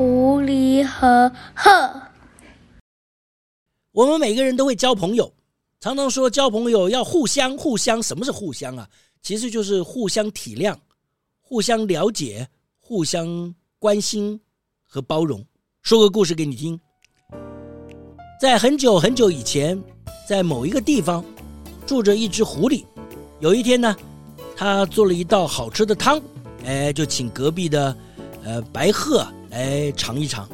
狐狸和鹤，我们每个人都会交朋友，常常说交朋友要互相互相。什么是互相啊？其实就是互相体谅、互相了解、互相关心和包容。说个故事给你听，在很久很久以前，在某一个地方住着一只狐狸。有一天呢，他做了一道好吃的汤，哎，就请隔壁的呃白鹤。来尝一尝，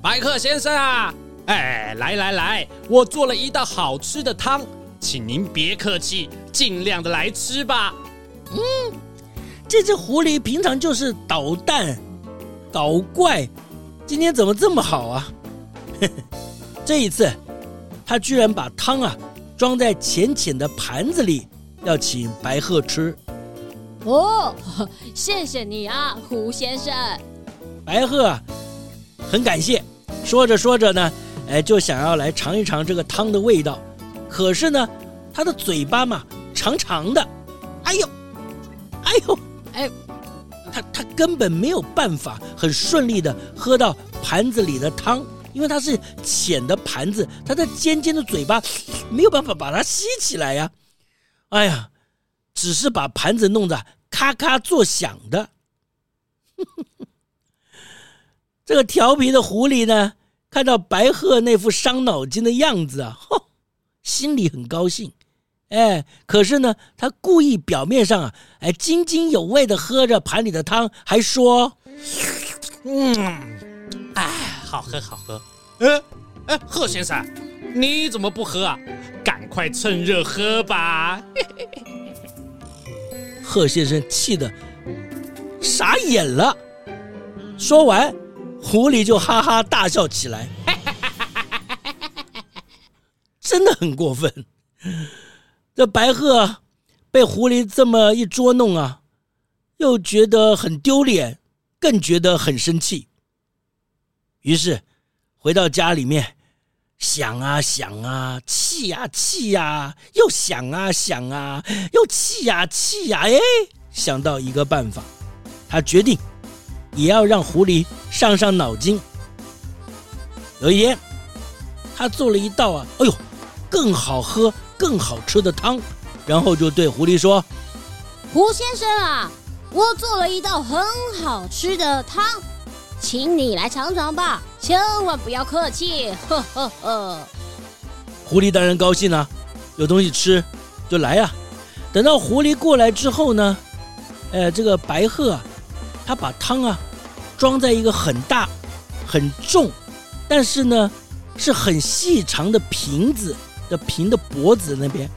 白鹤先生啊，哎，来来来，我做了一道好吃的汤，请您别客气，尽量的来吃吧。嗯，这只狐狸平常就是捣蛋、搞怪，今天怎么这么好啊？呵呵，这一次，他居然把汤啊装在浅浅的盘子里，要请白鹤吃。哦，谢谢你啊，胡先生。白鹤啊，很感谢。说着说着呢，哎，就想要来尝一尝这个汤的味道。可是呢，它的嘴巴嘛，长长的，哎呦，哎呦，哎，它它根本没有办法很顺利的喝到盘子里的汤，因为它是浅的盘子，它的尖尖的嘴巴没有办法把它吸起来呀。哎呀，只是把盘子弄得咔咔作响的。这个调皮的狐狸呢，看到白鹤那副伤脑筋的样子啊，吼，心里很高兴，哎，可是呢，他故意表面上啊，哎，津津有味的喝着盘里的汤，还说：“嗯，哎，好喝好喝。”哎哎，鹤先生，你怎么不喝啊？赶快趁热喝吧。贺先生气得傻眼了，说完。狐狸就哈哈大笑起来，真的很过分。这白鹤被狐狸这么一捉弄啊，又觉得很丢脸，更觉得很生气。于是回到家里面，想啊想啊，气呀气呀，又想啊想啊，又气呀气呀，哎，想到一个办法，他决定。也要让狐狸上上脑筋。有一天，他做了一道啊，哎呦，更好喝、更好吃的汤，然后就对狐狸说：“胡先生啊，我做了一道很好吃的汤，请你来尝尝吧，千万不要客气。”呵呵呵。狐狸当然高兴了，有东西吃就来呀。等到狐狸过来之后呢，呃，这个白鹤啊。他把汤啊装在一个很大、很重，但是呢是很细长的瓶子的瓶的脖子那边，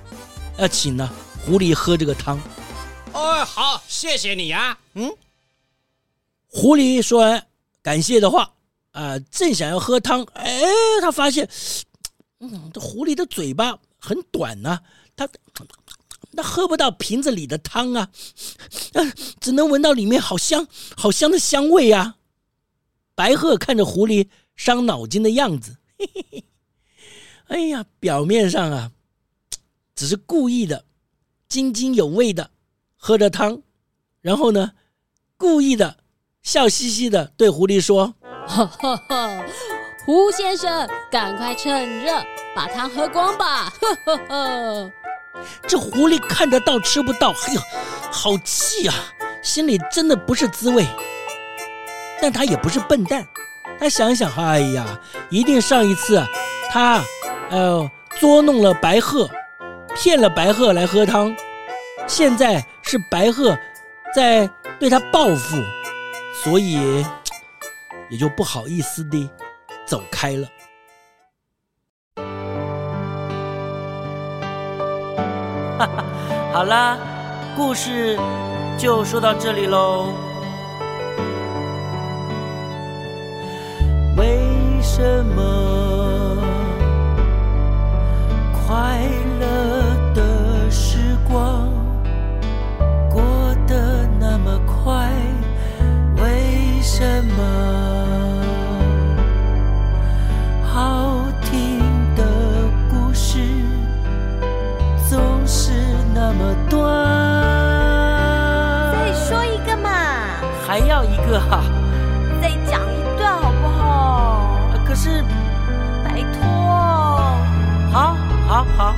要请呢狐狸喝这个汤。哦，好，谢谢你啊。嗯，狐狸说完感谢的话啊、呃，正想要喝汤，哎，他发现，嗯，这狐狸的嘴巴很短呢、啊，他。那喝不到瓶子里的汤啊，只能闻到里面好香、好香的香味啊！白鹤看着狐狸伤脑筋的样子，嘿嘿嘿，哎呀，表面上啊，只是故意的、津津有味的喝着汤，然后呢，故意的笑嘻嘻的对狐狸说：“哈哈哈，狐先生，赶快趁热把汤喝光吧！”呵呵呵。这狐狸看得到吃不到，哎呦，好气啊！心里真的不是滋味。但他也不是笨蛋，他想想，哎呀，一定上一次他，呃，捉弄了白鹤，骗了白鹤来喝汤，现在是白鹤在对他报复，所以也就不好意思的走开了。哈哈，好啦，故事就说到这里喽。为什么快乐的时光过得那么快？为什么哥、再讲一段好不好？可是，拜托，好，好，好。